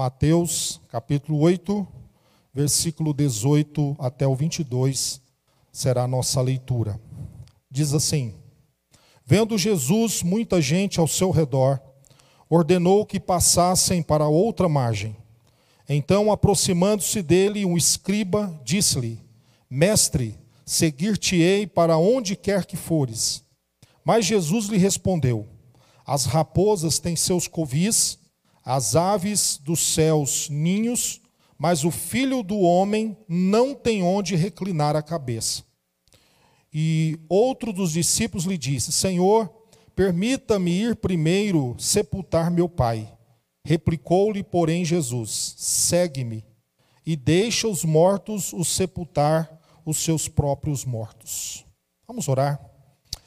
Mateus, capítulo 8, versículo 18 até o 22, será a nossa leitura. Diz assim: Vendo Jesus muita gente ao seu redor, ordenou que passassem para outra margem. Então, aproximando-se dele, um escriba disse-lhe: Mestre, seguir-te-ei para onde quer que fores. Mas Jesus lhe respondeu: As raposas têm seus covis, as aves dos céus ninhos, mas o filho do homem não tem onde reclinar a cabeça. E outro dos discípulos lhe disse: Senhor, permita-me ir primeiro sepultar meu pai. Replicou-lhe, porém, Jesus: Segue-me e deixa os mortos os sepultar os seus próprios mortos. Vamos orar.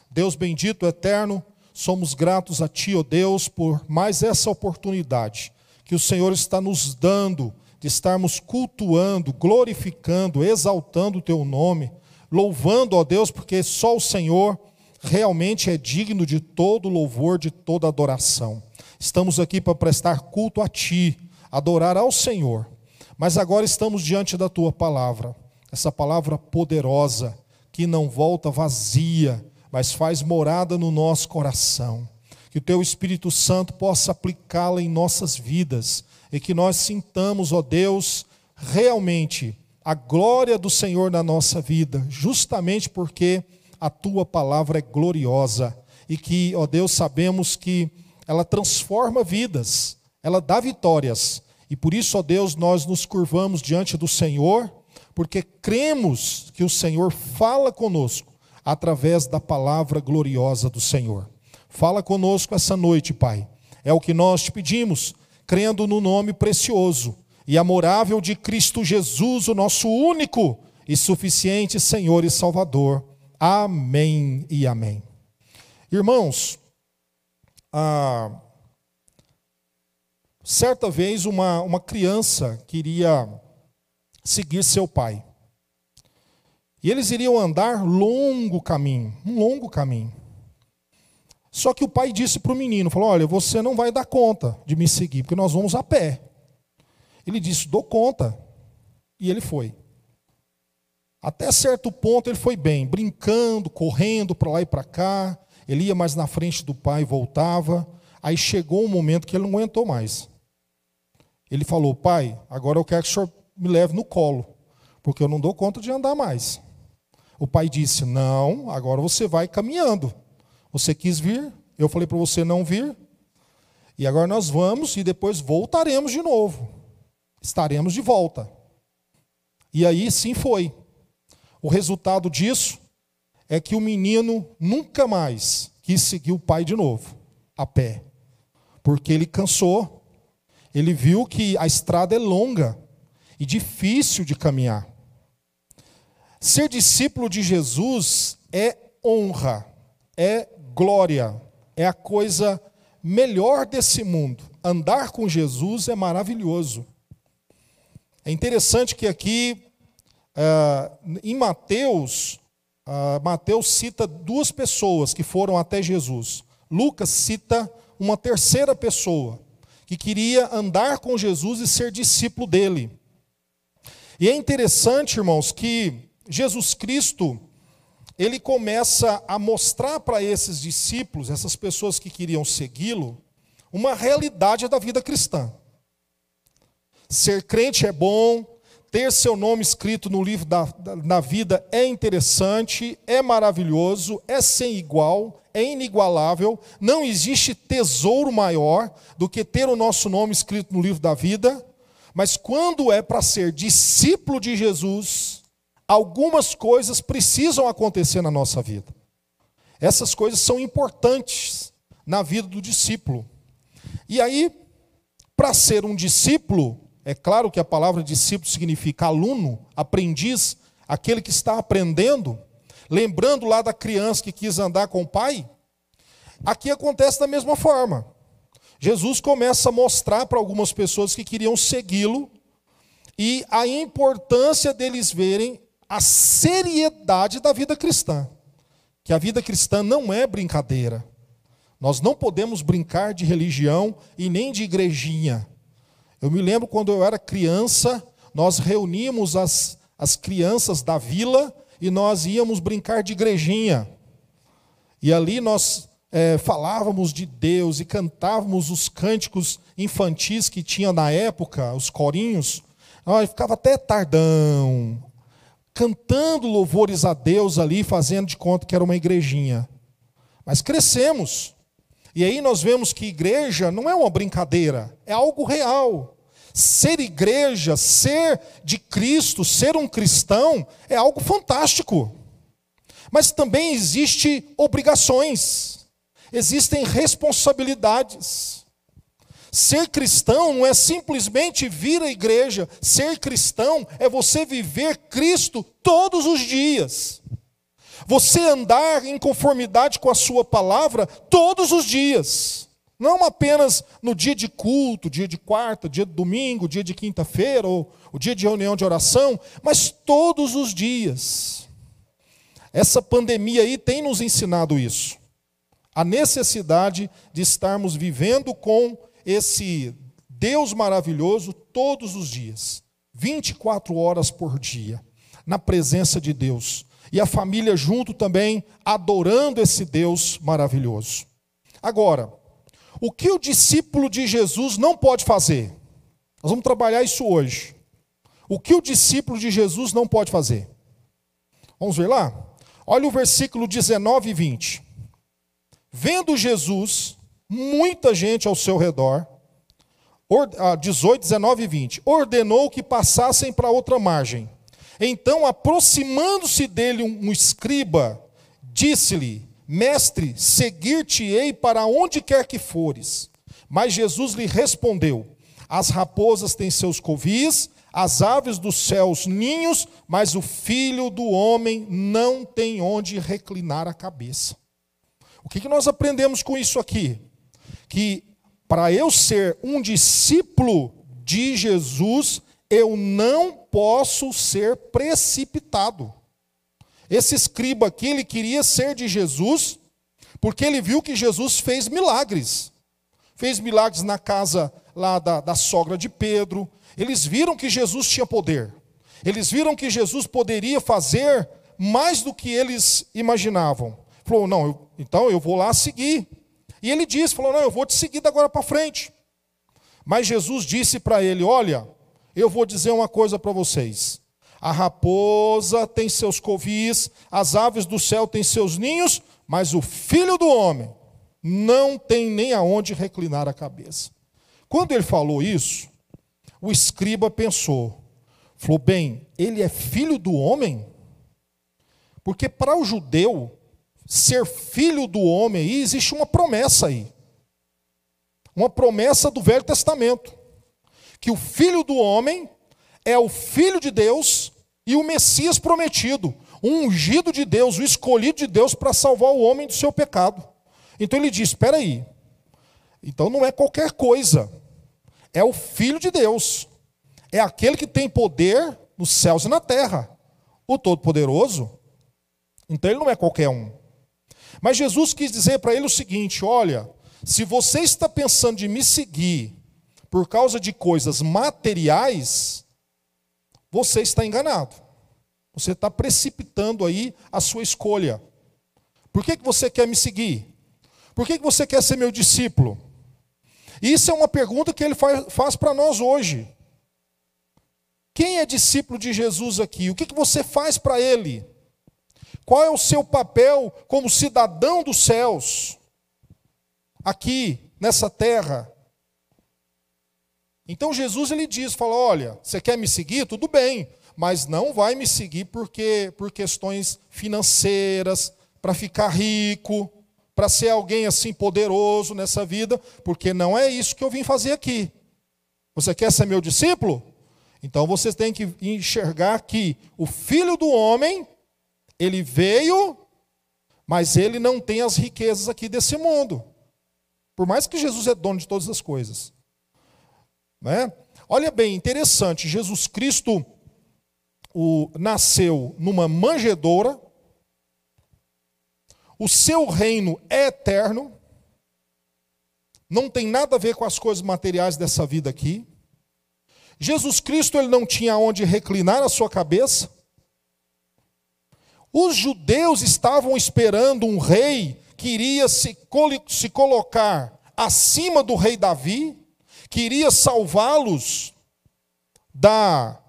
Deus bendito, eterno, somos gratos a Ti, ó oh Deus, por mais essa oportunidade que o Senhor está nos dando de estarmos cultuando, glorificando, exaltando o Teu nome, louvando, ó Deus, porque só o Senhor realmente é digno de todo louvor, de toda adoração. Estamos aqui para prestar culto a Ti, adorar ao Senhor, mas agora estamos diante da Tua palavra, essa palavra poderosa, que não volta vazia, mas faz morada no nosso coração. Que o Teu Espírito Santo possa aplicá-la em nossas vidas e que nós sintamos, ó Deus, realmente a glória do Senhor na nossa vida, justamente porque a Tua palavra é gloriosa e que, ó Deus, sabemos que ela transforma vidas, ela dá vitórias. E por isso, ó Deus, nós nos curvamos diante do Senhor, porque cremos que o Senhor fala conosco através da palavra gloriosa do Senhor. Fala conosco essa noite, Pai. É o que nós te pedimos, crendo no nome precioso e amorável de Cristo Jesus, o nosso único e suficiente Senhor e Salvador. Amém e amém. Irmãos, ah, certa vez uma, uma criança queria seguir seu pai. E eles iriam andar longo caminho, um longo caminho. Só que o pai disse para o menino, falou: "Olha, você não vai dar conta de me seguir, porque nós vamos a pé". Ele disse: "Dou conta". E ele foi. Até certo ponto ele foi bem, brincando, correndo para lá e para cá. Ele ia mais na frente do pai voltava. Aí chegou um momento que ele não aguentou mais. Ele falou: Pai, agora eu quero que o senhor me leve no colo, porque eu não dou conta de andar mais. O pai disse: Não, agora você vai caminhando. Você quis vir, eu falei para você não vir, e agora nós vamos e depois voltaremos de novo. Estaremos de volta. E aí sim foi. O resultado disso é que o menino nunca mais quis seguir o pai de novo, a pé. Porque ele cansou, ele viu que a estrada é longa e difícil de caminhar. Ser discípulo de Jesus é honra, é glória, é a coisa melhor desse mundo. Andar com Jesus é maravilhoso. É interessante que aqui, uh, em Mateus, uh, Mateus cita duas pessoas que foram até Jesus. Lucas cita uma terceira pessoa que queria andar com Jesus e ser discípulo dele. E é interessante, irmãos, que Jesus Cristo, ele começa a mostrar para esses discípulos, essas pessoas que queriam segui-lo, uma realidade da vida cristã. Ser crente é bom, ter seu nome escrito no livro da, da, na vida é interessante, é maravilhoso, é sem igual, é inigualável. Não existe tesouro maior do que ter o nosso nome escrito no livro da vida. Mas quando é para ser discípulo de Jesus, algumas coisas precisam acontecer na nossa vida. Essas coisas são importantes na vida do discípulo. E aí, para ser um discípulo, é claro que a palavra discípulo significa aluno, aprendiz, aquele que está aprendendo, lembrando lá da criança que quis andar com o pai. Aqui acontece da mesma forma. Jesus começa a mostrar para algumas pessoas que queriam segui-lo e a importância deles verem a seriedade da vida cristã. Que a vida cristã não é brincadeira. Nós não podemos brincar de religião e nem de igrejinha. Eu me lembro quando eu era criança, nós reuníamos as, as crianças da vila e nós íamos brincar de igrejinha. E ali nós é, falávamos de Deus e cantávamos os cânticos infantis que tinha na época, os corinhos. Nós ficava até tardão, cantando louvores a Deus ali, fazendo de conta que era uma igrejinha. Mas crescemos. E aí nós vemos que igreja não é uma brincadeira, é algo real. Ser igreja, ser de Cristo, ser um cristão é algo fantástico. Mas também existe obrigações. Existem responsabilidades. Ser cristão não é simplesmente vir à igreja, ser cristão é você viver Cristo todos os dias. Você andar em conformidade com a Sua palavra todos os dias. Não apenas no dia de culto, dia de quarta, dia de domingo, dia de quinta-feira, ou o dia de reunião de oração, mas todos os dias. Essa pandemia aí tem nos ensinado isso. A necessidade de estarmos vivendo com esse Deus maravilhoso todos os dias, 24 horas por dia, na presença de Deus, e a família junto também, adorando esse Deus maravilhoso. Agora, o que o discípulo de Jesus não pode fazer? Nós vamos trabalhar isso hoje. O que o discípulo de Jesus não pode fazer? Vamos ver lá? Olha o versículo 19 e 20. Vendo Jesus, muita gente ao seu redor, 18, 19 ah, e 20, ordenou que passassem para outra margem. Então, aproximando-se dele um escriba, disse-lhe: Mestre, seguir-te-ei para onde quer que fores. Mas Jesus lhe respondeu: As raposas têm seus covis, as aves dos céus ninhos, mas o filho do homem não tem onde reclinar a cabeça. O que, que nós aprendemos com isso aqui? Que para eu ser um discípulo de Jesus, eu não posso ser precipitado. Esse escriba aqui, ele queria ser de Jesus, porque ele viu que Jesus fez milagres. Fez milagres na casa lá da, da sogra de Pedro. Eles viram que Jesus tinha poder. Eles viram que Jesus poderia fazer mais do que eles imaginavam. Falou, não, eu, então eu vou lá seguir. E ele disse, falou, não, eu vou te seguir da agora para frente. Mas Jesus disse para ele, olha, eu vou dizer uma coisa para vocês. A raposa tem seus covis, as aves do céu têm seus ninhos, mas o filho do homem não tem nem aonde reclinar a cabeça. Quando ele falou isso, o escriba pensou, falou: bem, ele é filho do homem? Porque para o judeu, ser filho do homem aí, existe uma promessa aí. Uma promessa do Velho Testamento que o filho do homem é o filho de Deus e o Messias prometido, o ungido de Deus, o escolhido de Deus para salvar o homem do seu pecado. Então ele diz: espera aí, então não é qualquer coisa, é o filho de Deus, é aquele que tem poder nos céus e na terra, o Todo-Poderoso. Então ele não é qualquer um. Mas Jesus quis dizer para ele o seguinte: olha, se você está pensando de me seguir por causa de coisas materiais, você está enganado. Você está precipitando aí a sua escolha. Por que, que você quer me seguir? Por que, que você quer ser meu discípulo? Isso é uma pergunta que ele faz, faz para nós hoje. Quem é discípulo de Jesus aqui? O que, que você faz para ele? Qual é o seu papel como cidadão dos céus? Aqui, nessa terra. Então Jesus ele diz, fala, olha, você quer me seguir? Tudo bem, mas não vai me seguir porque por questões financeiras, para ficar rico, para ser alguém assim poderoso nessa vida, porque não é isso que eu vim fazer aqui. Você quer ser meu discípulo? Então você tem que enxergar que o filho do homem, ele veio, mas ele não tem as riquezas aqui desse mundo. Por mais que Jesus é dono de todas as coisas. Né? Olha bem, interessante, Jesus Cristo o, nasceu numa manjedoura, o seu reino é eterno, não tem nada a ver com as coisas materiais dessa vida aqui. Jesus Cristo ele não tinha onde reclinar a sua cabeça. Os judeus estavam esperando um rei que iria se, se colocar acima do rei Davi, que iria salvá-los da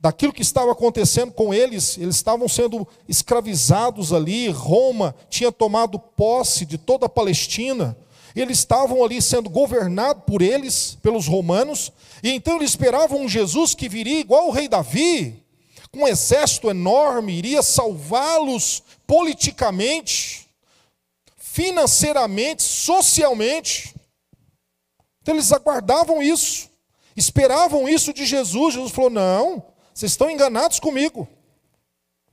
daquilo que estava acontecendo com eles, eles estavam sendo escravizados ali, Roma tinha tomado posse de toda a Palestina, eles estavam ali sendo governados por eles, pelos romanos, e então eles esperavam um Jesus que viria igual o rei Davi, um exército enorme, iria salvá-los politicamente, financeiramente, socialmente. Então eles aguardavam isso, esperavam isso de Jesus. Jesus falou: Não, vocês estão enganados comigo.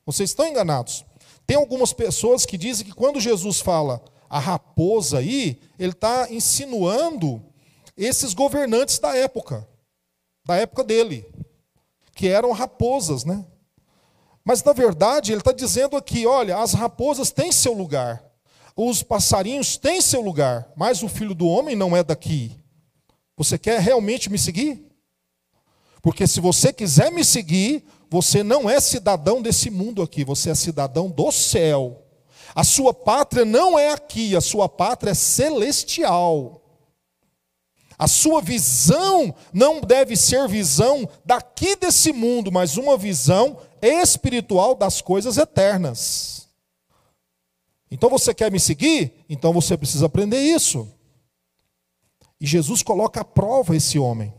Vocês estão enganados. Tem algumas pessoas que dizem que quando Jesus fala a raposa aí, ele está insinuando esses governantes da época, da época dele, que eram raposas, né? Mas na verdade ele está dizendo aqui: olha, as raposas têm seu lugar, os passarinhos têm seu lugar, mas o filho do homem não é daqui. Você quer realmente me seguir? Porque se você quiser me seguir, você não é cidadão desse mundo aqui, você é cidadão do céu. A sua pátria não é aqui, a sua pátria é celestial. A sua visão não deve ser visão daqui desse mundo, mas uma visão espiritual das coisas eternas. Então você quer me seguir? Então você precisa aprender isso. E Jesus coloca à prova esse homem.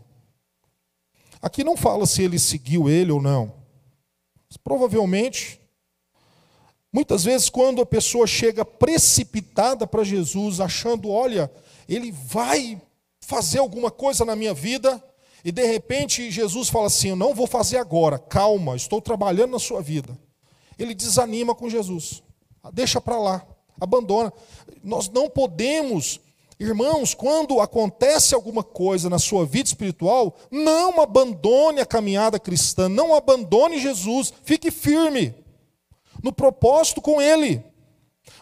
Aqui não fala se ele seguiu ele ou não. Provavelmente, muitas vezes, quando a pessoa chega precipitada para Jesus, achando, olha, ele vai fazer alguma coisa na minha vida, e de repente Jesus fala assim: Eu não vou fazer agora, calma, estou trabalhando na sua vida. Ele desanima com Jesus, deixa para lá, abandona. Nós não podemos Irmãos, quando acontece alguma coisa na sua vida espiritual, não abandone a caminhada cristã, não abandone Jesus, fique firme no propósito com Ele.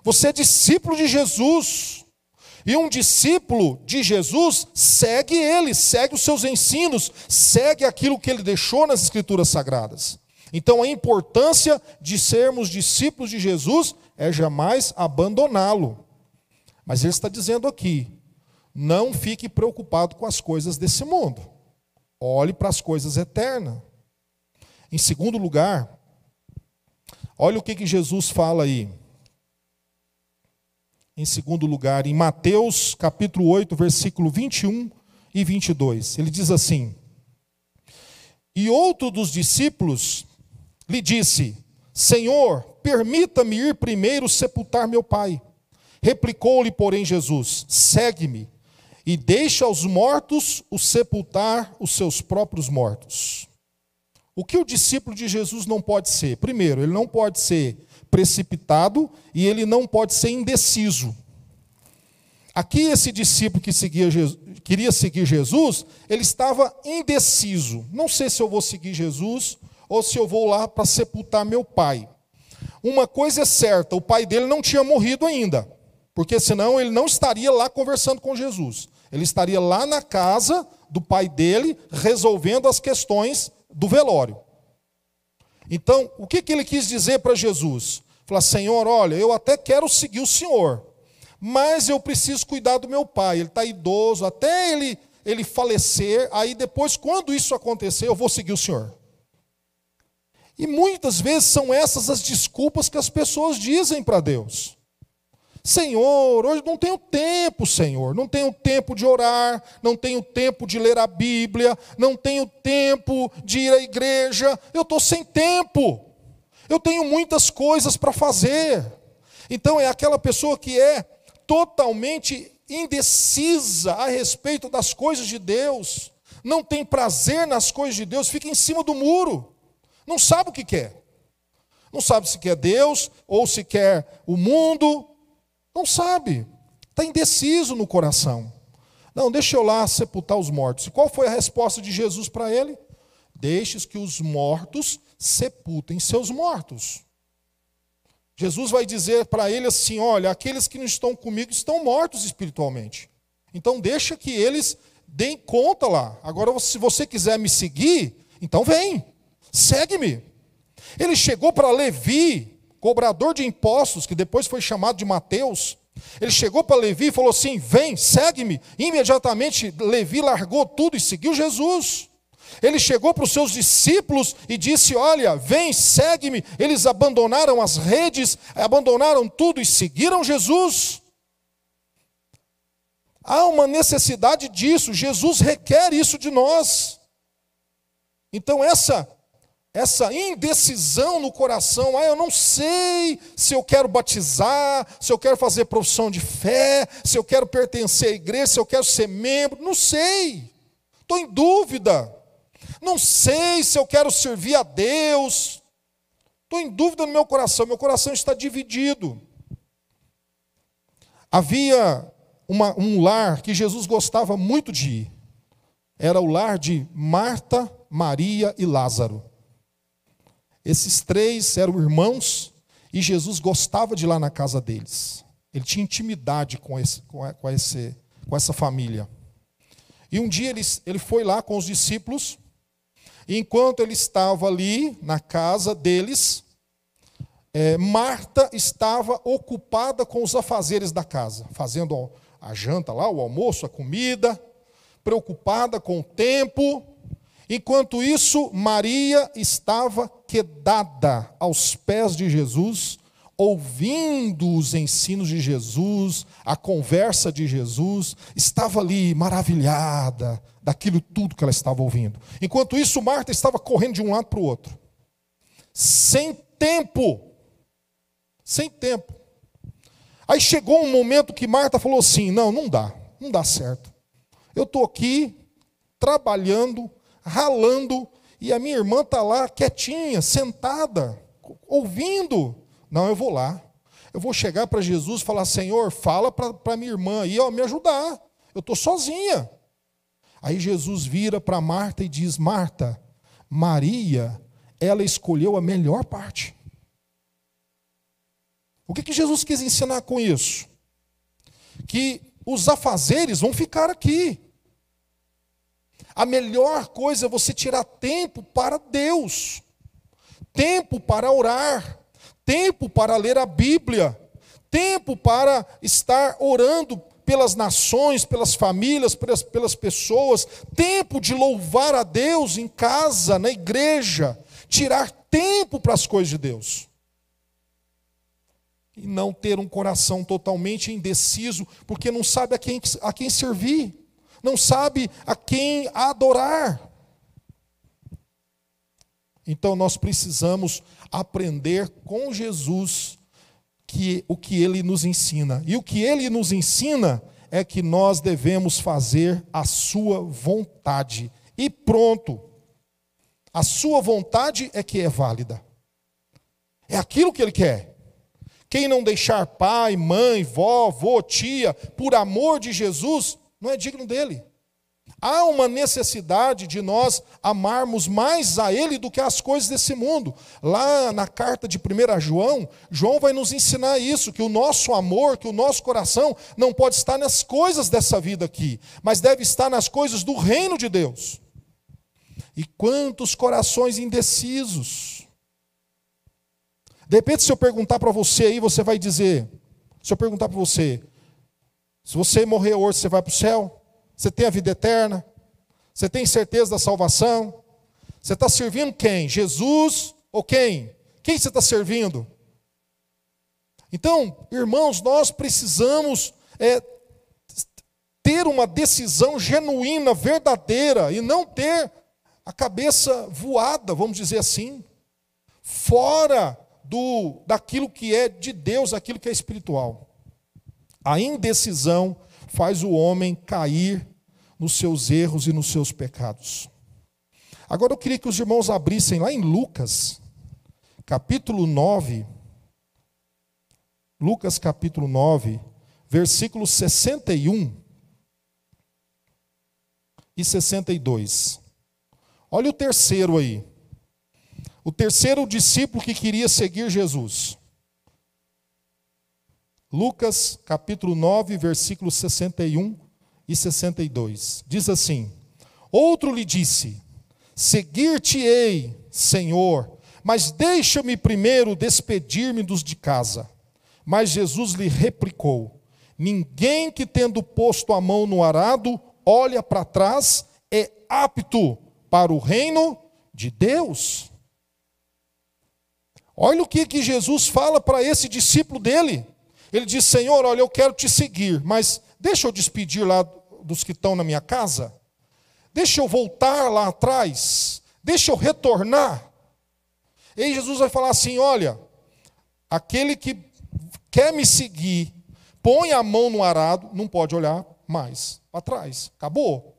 Você é discípulo de Jesus. E um discípulo de Jesus segue ele, segue os seus ensinos, segue aquilo que ele deixou nas Escrituras Sagradas. Então a importância de sermos discípulos de Jesus é jamais abandoná-lo. Mas ele está dizendo aqui: não fique preocupado com as coisas desse mundo. Olhe para as coisas eternas. Em segundo lugar, olha o que, que Jesus fala aí. Em segundo lugar, em Mateus capítulo 8, versículo 21 e 22. Ele diz assim: E outro dos discípulos lhe disse: Senhor, permita-me ir primeiro sepultar meu pai. Replicou-lhe, porém, Jesus: Segue-me e deixa aos mortos o sepultar os seus próprios mortos. O que o discípulo de Jesus não pode ser? Primeiro, ele não pode ser precipitado e ele não pode ser indeciso. Aqui, esse discípulo que seguia Jesus, queria seguir Jesus, ele estava indeciso. Não sei se eu vou seguir Jesus ou se eu vou lá para sepultar meu pai. Uma coisa é certa: o pai dele não tinha morrido ainda. Porque senão ele não estaria lá conversando com Jesus. Ele estaria lá na casa do pai dele, resolvendo as questões do velório. Então, o que, que ele quis dizer para Jesus? Falar, Senhor, olha, eu até quero seguir o Senhor, mas eu preciso cuidar do meu pai. Ele está idoso, até ele, ele falecer, aí depois, quando isso acontecer, eu vou seguir o Senhor. E muitas vezes são essas as desculpas que as pessoas dizem para Deus. Senhor, hoje não tenho tempo, Senhor. Não tenho tempo de orar, não tenho tempo de ler a Bíblia, não tenho tempo de ir à igreja. Eu estou sem tempo. Eu tenho muitas coisas para fazer. Então é aquela pessoa que é totalmente indecisa a respeito das coisas de Deus, não tem prazer nas coisas de Deus, fica em cima do muro, não sabe o que quer. Não sabe se quer Deus ou se quer o mundo, não sabe. Está indeciso no coração. Não, deixa eu lá sepultar os mortos. E qual foi a resposta de Jesus para ele? Deixes que os mortos sepultem seus mortos. Jesus vai dizer para ele assim: olha, aqueles que não estão comigo estão mortos espiritualmente. Então deixa que eles deem conta lá. Agora, se você quiser me seguir, então vem, segue-me. Ele chegou para Levi, cobrador de impostos, que depois foi chamado de Mateus. Ele chegou para Levi e falou assim: Vem, segue-me. Imediatamente, Levi largou tudo e seguiu Jesus. Ele chegou para os seus discípulos e disse: Olha, vem, segue-me. Eles abandonaram as redes, abandonaram tudo e seguiram Jesus. Há uma necessidade disso, Jesus requer isso de nós. Então, essa essa indecisão no coração, ah, eu não sei se eu quero batizar, se eu quero fazer profissão de fé, se eu quero pertencer à igreja, se eu quero ser membro, não sei, estou em dúvida, não sei se eu quero servir a Deus, estou em dúvida no meu coração, meu coração está dividido. Havia uma, um lar que Jesus gostava muito de ir, era o lar de Marta, Maria e Lázaro. Esses três eram irmãos e Jesus gostava de ir lá na casa deles. Ele tinha intimidade com, esse, com, esse, com essa família. E um dia ele, ele foi lá com os discípulos, e enquanto ele estava ali na casa deles, é, Marta estava ocupada com os afazeres da casa, fazendo a janta lá, o almoço, a comida, preocupada com o tempo, Enquanto isso, Maria estava quedada aos pés de Jesus, ouvindo os ensinos de Jesus, a conversa de Jesus, estava ali maravilhada daquilo tudo que ela estava ouvindo. Enquanto isso, Marta estava correndo de um lado para o outro, sem tempo. Sem tempo. Aí chegou um momento que Marta falou assim: não, não dá, não dá certo. Eu estou aqui trabalhando ralando, e a minha irmã está lá quietinha, sentada, ouvindo. Não, eu vou lá. Eu vou chegar para Jesus e falar: Senhor, fala para minha irmã aí, ó, me ajudar. Eu estou sozinha. Aí Jesus vira para Marta e diz: Marta, Maria, ela escolheu a melhor parte. O que, que Jesus quis ensinar com isso? Que os afazeres vão ficar aqui. A melhor coisa é você tirar tempo para Deus, tempo para orar, tempo para ler a Bíblia, tempo para estar orando pelas nações, pelas famílias, pelas, pelas pessoas, tempo de louvar a Deus em casa, na igreja, tirar tempo para as coisas de Deus. E não ter um coração totalmente indeciso, porque não sabe a quem, a quem servir não sabe a quem adorar. Então nós precisamos aprender com Jesus que o que ele nos ensina. E o que ele nos ensina é que nós devemos fazer a sua vontade. E pronto. A sua vontade é que é válida. É aquilo que ele quer. Quem não deixar pai, mãe, vó, avô, tia, por amor de Jesus, não é digno dele. Há uma necessidade de nós amarmos mais a Ele do que as coisas desse mundo. Lá na carta de 1 João, João vai nos ensinar isso: que o nosso amor, que o nosso coração não pode estar nas coisas dessa vida aqui, mas deve estar nas coisas do reino de Deus. E quantos corações indecisos. De repente, se eu perguntar para você aí, você vai dizer: se eu perguntar para você, se você morrer hoje, você vai para o céu? Você tem a vida eterna? Você tem certeza da salvação? Você está servindo quem? Jesus ou quem? Quem você está servindo? Então, irmãos, nós precisamos é, ter uma decisão genuína, verdadeira, e não ter a cabeça voada, vamos dizer assim, fora do daquilo que é de Deus, aquilo que é espiritual. A indecisão faz o homem cair nos seus erros e nos seus pecados. Agora eu queria que os irmãos abrissem lá em Lucas, capítulo 9. Lucas capítulo 9, versículos 61 e 62. Olha o terceiro aí. O terceiro discípulo que queria seguir Jesus. Lucas capítulo 9, versículos 61 e e 62. Diz assim: Outro lhe disse: Seguir-te-ei, Senhor, mas deixa-me primeiro despedir-me dos de casa. Mas Jesus lhe replicou: Ninguém que tendo posto a mão no arado olha para trás é apto para o reino de Deus. Olha o que, que Jesus fala para esse discípulo dele. Ele diz: Senhor, olha, eu quero te seguir, mas deixa eu despedir lá dos que estão na minha casa. Deixa eu voltar lá atrás. Deixa eu retornar. E aí Jesus vai falar assim: olha, aquele que quer me seguir, põe a mão no arado, não pode olhar mais para trás. Acabou.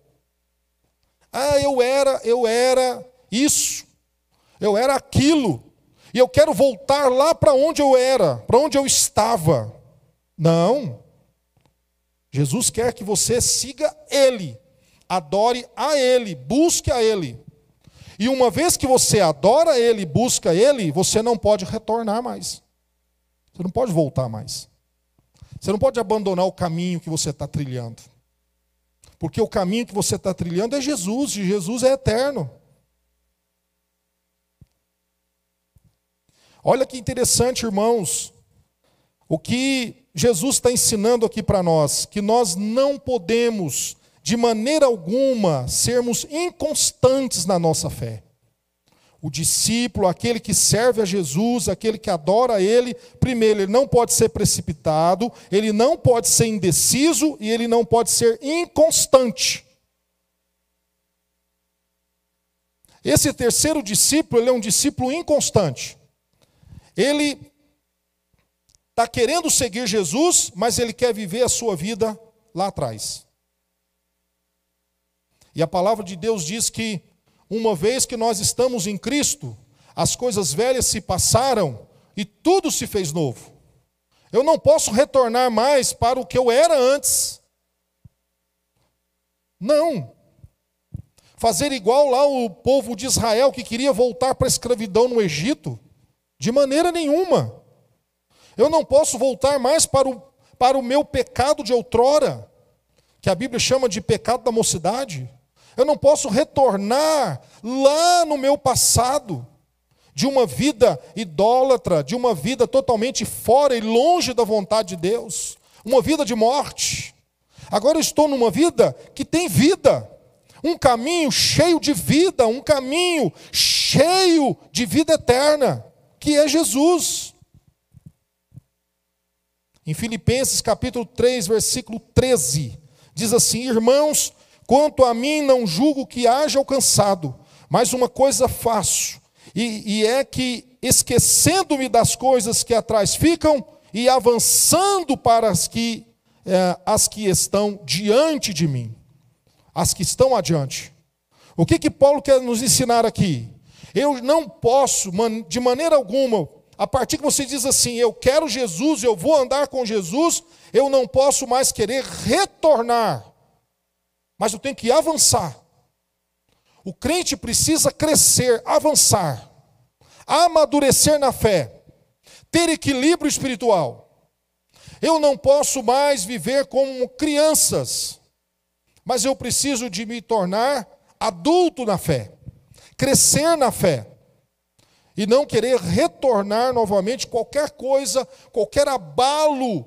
Ah, eu era, eu era isso. Eu era aquilo. E eu quero voltar lá para onde eu era, para onde eu estava. Não. Jesus quer que você siga Ele, adore a Ele, busque a Ele. E uma vez que você adora Ele, busca Ele, você não pode retornar mais. Você não pode voltar mais. Você não pode abandonar o caminho que você está trilhando. Porque o caminho que você está trilhando é Jesus, e Jesus é eterno. Olha que interessante, irmãos, o que Jesus está ensinando aqui para nós, que nós não podemos, de maneira alguma, sermos inconstantes na nossa fé. O discípulo, aquele que serve a Jesus, aquele que adora a Ele, primeiro, ele não pode ser precipitado, ele não pode ser indeciso e ele não pode ser inconstante. Esse terceiro discípulo, ele é um discípulo inconstante. Ele está querendo seguir Jesus, mas ele quer viver a sua vida lá atrás. E a palavra de Deus diz que, uma vez que nós estamos em Cristo, as coisas velhas se passaram e tudo se fez novo. Eu não posso retornar mais para o que eu era antes. Não. Fazer igual lá o povo de Israel que queria voltar para a escravidão no Egito. De maneira nenhuma. Eu não posso voltar mais para o, para o meu pecado de outrora, que a Bíblia chama de pecado da mocidade. Eu não posso retornar lá no meu passado, de uma vida idólatra, de uma vida totalmente fora e longe da vontade de Deus, uma vida de morte. Agora eu estou numa vida que tem vida, um caminho cheio de vida, um caminho cheio de vida eterna que é Jesus. Em Filipenses capítulo 3, versículo 13, diz assim: Irmãos, quanto a mim não julgo que haja alcançado, mas uma coisa faço, e, e é que, esquecendo-me das coisas que atrás ficam, e avançando para as que, é, as que estão diante de mim, as que estão adiante. O que, que Paulo quer nos ensinar aqui? Eu não posso, de maneira alguma, a partir que você diz assim, eu quero Jesus, eu vou andar com Jesus, eu não posso mais querer retornar, mas eu tenho que avançar. O crente precisa crescer, avançar, amadurecer na fé, ter equilíbrio espiritual. Eu não posso mais viver como crianças, mas eu preciso de me tornar adulto na fé crescer na fé e não querer retornar novamente qualquer coisa, qualquer abalo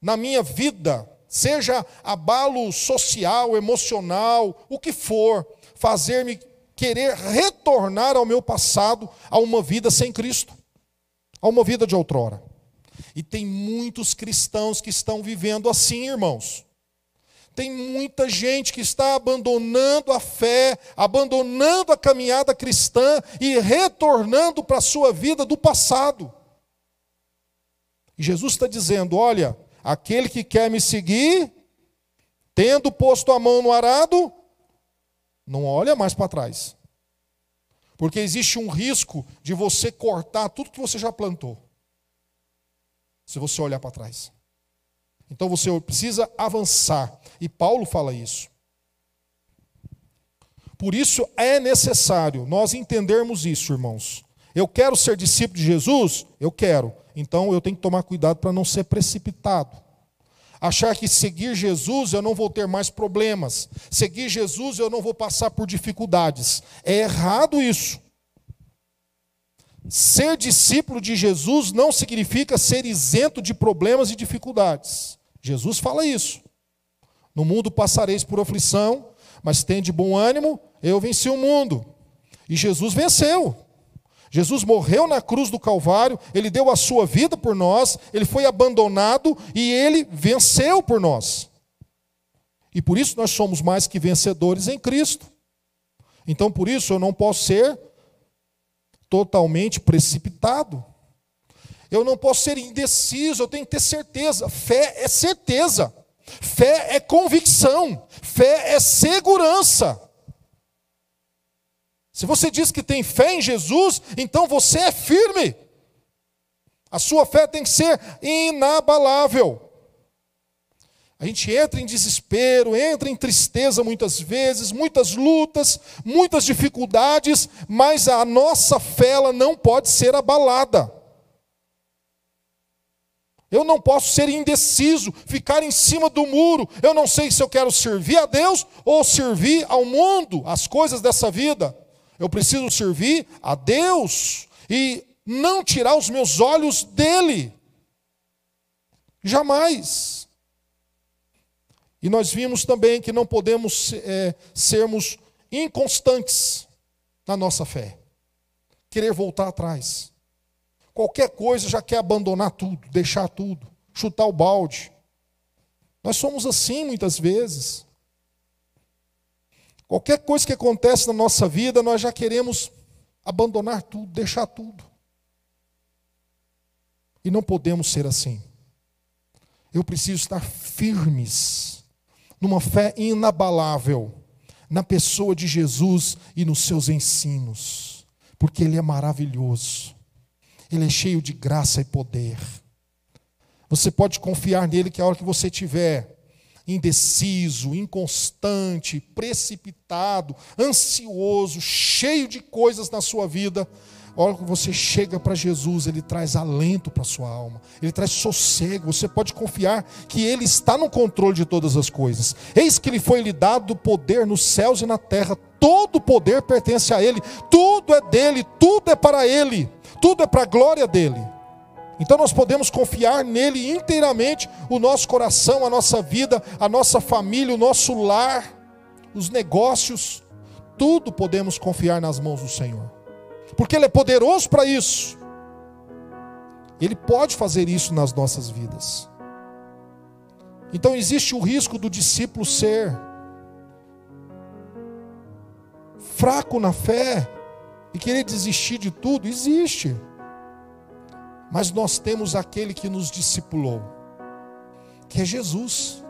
na minha vida, seja abalo social, emocional, o que for, fazer-me querer retornar ao meu passado, a uma vida sem Cristo, a uma vida de outrora. E tem muitos cristãos que estão vivendo assim, irmãos. Tem muita gente que está abandonando a fé, abandonando a caminhada cristã e retornando para a sua vida do passado. E Jesus está dizendo: olha, aquele que quer me seguir, tendo posto a mão no arado, não olha mais para trás. Porque existe um risco de você cortar tudo que você já plantou. Se você olhar para trás. Então você precisa avançar. E Paulo fala isso. Por isso é necessário nós entendermos isso, irmãos. Eu quero ser discípulo de Jesus? Eu quero. Então eu tenho que tomar cuidado para não ser precipitado. Achar que seguir Jesus eu não vou ter mais problemas, seguir Jesus eu não vou passar por dificuldades. É errado isso. Ser discípulo de Jesus não significa ser isento de problemas e dificuldades. Jesus fala isso. No mundo passareis por aflição, mas tende bom ânimo, eu venci o mundo. E Jesus venceu. Jesus morreu na cruz do Calvário, ele deu a sua vida por nós, ele foi abandonado e ele venceu por nós. E por isso nós somos mais que vencedores em Cristo. Então por isso eu não posso ser totalmente precipitado. Eu não posso ser indeciso, eu tenho que ter certeza. Fé é certeza. Fé é convicção. Fé é segurança. Se você diz que tem fé em Jesus, então você é firme. A sua fé tem que ser inabalável. A gente entra em desespero, entra em tristeza muitas vezes, muitas lutas, muitas dificuldades, mas a nossa fé ela não pode ser abalada. Eu não posso ser indeciso, ficar em cima do muro. Eu não sei se eu quero servir a Deus ou servir ao mundo, as coisas dessa vida. Eu preciso servir a Deus e não tirar os meus olhos dele. Jamais. E nós vimos também que não podemos é, sermos inconstantes na nossa fé, querer voltar atrás. Qualquer coisa já quer abandonar tudo, deixar tudo, chutar o balde. Nós somos assim muitas vezes. Qualquer coisa que acontece na nossa vida, nós já queremos abandonar tudo, deixar tudo. E não podemos ser assim. Eu preciso estar firmes numa fé inabalável na pessoa de Jesus e nos seus ensinos, porque Ele é maravilhoso, Ele é cheio de graça e poder. Você pode confiar nele que a hora que você tiver indeciso, inconstante, precipitado, ansioso, cheio de coisas na sua vida, hora que você chega para Jesus, Ele traz alento para sua alma, Ele traz sossego. Você pode confiar que Ele está no controle de todas as coisas. Eis que lhe foi lhe dado poder nos céus e na terra, todo poder pertence a Ele, tudo é dele, tudo é para Ele, tudo é para a glória dele. Então nós podemos confiar nele inteiramente, o nosso coração, a nossa vida, a nossa família, o nosso lar, os negócios, tudo podemos confiar nas mãos do Senhor porque Ele é poderoso para isso. Ele pode fazer isso nas nossas vidas. Então existe o risco do discípulo ser fraco na fé e querer desistir de tudo, existe. Mas nós temos aquele que nos discipulou, que é Jesus.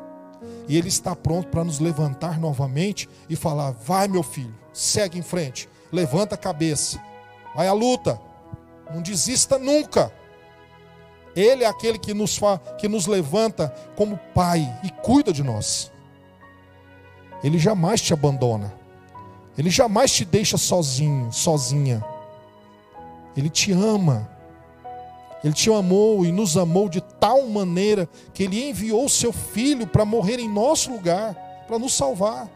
E ele está pronto para nos levantar novamente e falar: "Vai, meu filho, segue em frente, levanta a cabeça, Vai à luta. Não desista nunca. Ele é aquele que nos, que nos levanta como pai e cuida de nós. Ele jamais te abandona. Ele jamais te deixa sozinho, sozinha. Ele te ama. Ele te amou e nos amou de tal maneira que ele enviou o seu filho para morrer em nosso lugar, para nos salvar.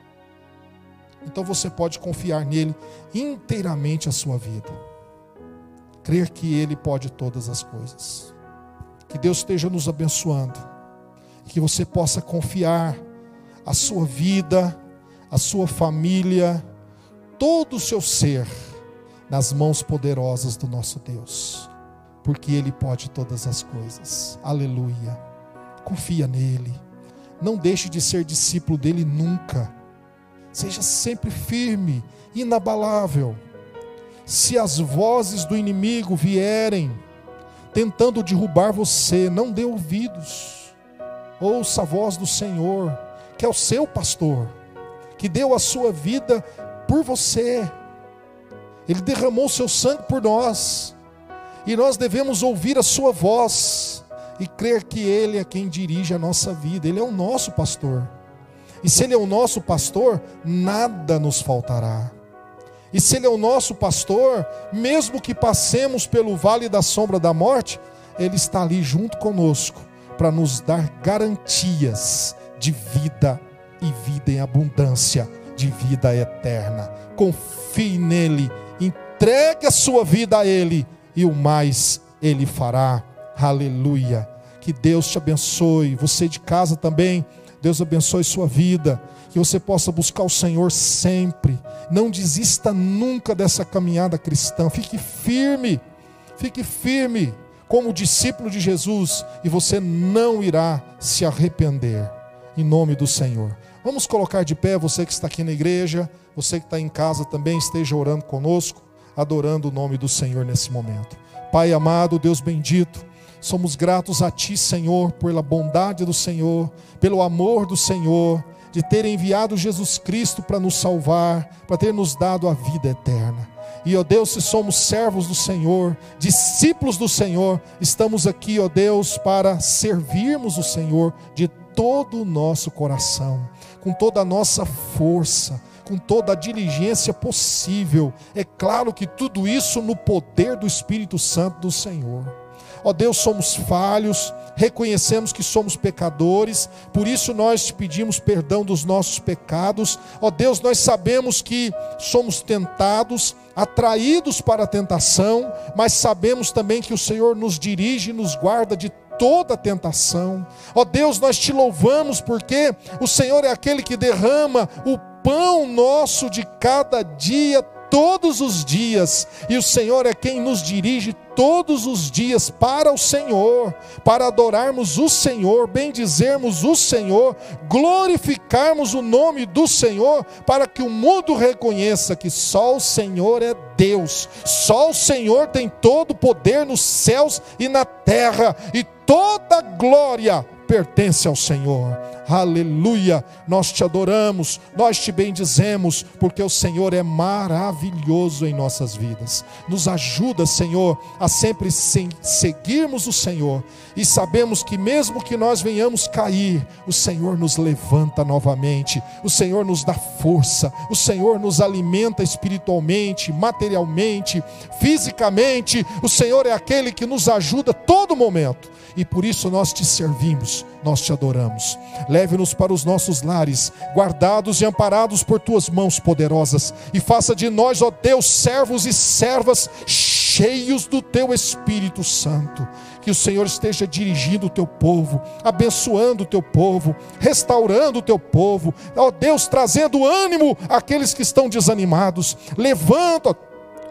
Então você pode confiar nele inteiramente a sua vida crer que Ele pode todas as coisas. Que Deus esteja nos abençoando, que você possa confiar a sua vida, a sua família, todo o seu ser nas mãos poderosas do nosso Deus, porque Ele pode todas as coisas. Aleluia. Confia nele. Não deixe de ser discípulo dele nunca. Seja sempre firme, inabalável se as vozes do inimigo vierem tentando derrubar você, não dê ouvidos. Ouça a voz do Senhor, que é o seu pastor, que deu a sua vida por você. Ele derramou seu sangue por nós. E nós devemos ouvir a sua voz e crer que ele é quem dirige a nossa vida. Ele é o nosso pastor. E se ele é o nosso pastor, nada nos faltará. E se Ele é o nosso pastor, mesmo que passemos pelo vale da sombra da morte, Ele está ali junto conosco, para nos dar garantias de vida e vida em abundância, de vida eterna. Confie nele, entregue a sua vida a ele e o mais ele fará. Aleluia. Que Deus te abençoe, você de casa também. Deus abençoe sua vida, que você possa buscar o Senhor sempre. Não desista nunca dessa caminhada cristã. Fique firme. Fique firme como discípulo de Jesus e você não irá se arrepender. Em nome do Senhor. Vamos colocar de pé, você que está aqui na igreja, você que está em casa também, esteja orando conosco, adorando o nome do Senhor nesse momento. Pai amado, Deus bendito, somos gratos a Ti, Senhor, pela bondade do Senhor, pelo amor do Senhor, de ter enviado Jesus Cristo para nos salvar, para ter nos dado a vida eterna. E, ó Deus, se somos servos do Senhor, discípulos do Senhor, estamos aqui, ó Deus, para servirmos o Senhor de todo o nosso coração, com toda a nossa força, com toda a diligência possível. É claro que tudo isso no poder do Espírito Santo do Senhor. Ó Deus, somos falhos, reconhecemos que somos pecadores, por isso nós te pedimos perdão dos nossos pecados. Ó Deus, nós sabemos que somos tentados, atraídos para a tentação, mas sabemos também que o Senhor nos dirige e nos guarda de toda tentação. Ó Deus, nós te louvamos porque o Senhor é aquele que derrama o pão nosso de cada dia todos os dias, e o Senhor é quem nos dirige todos os dias para o Senhor, para adorarmos o Senhor, bendizermos o Senhor, glorificarmos o nome do Senhor, para que o mundo reconheça que só o Senhor é Deus, só o Senhor tem todo o poder nos céus e na terra, e toda glória pertence ao Senhor. Aleluia! Nós te adoramos, nós te bendizemos, porque o Senhor é maravilhoso em nossas vidas. Nos ajuda, Senhor, a sempre seguirmos o Senhor e sabemos que mesmo que nós venhamos cair, o Senhor nos levanta novamente, o Senhor nos dá força, o Senhor nos alimenta espiritualmente, materialmente, fisicamente. O Senhor é aquele que nos ajuda todo momento e por isso nós te servimos, nós te adoramos. Leve-nos para os nossos lares, guardados e amparados por tuas mãos poderosas, e faça de nós, ó Deus, servos e servas cheios do teu Espírito Santo. Que o Senhor esteja dirigindo o teu povo, abençoando o teu povo, restaurando o teu povo, ó Deus, trazendo ânimo àqueles que estão desanimados. Levanta,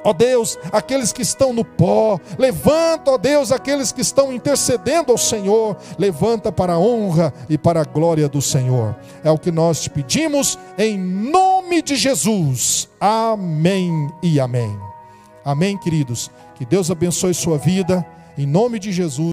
Ó Deus, aqueles que estão no pó, levanta, ó Deus, aqueles que estão intercedendo ao Senhor, levanta para a honra e para a glória do Senhor. É o que nós te pedimos em nome de Jesus. Amém e amém. Amém, queridos. Que Deus abençoe sua vida em nome de Jesus.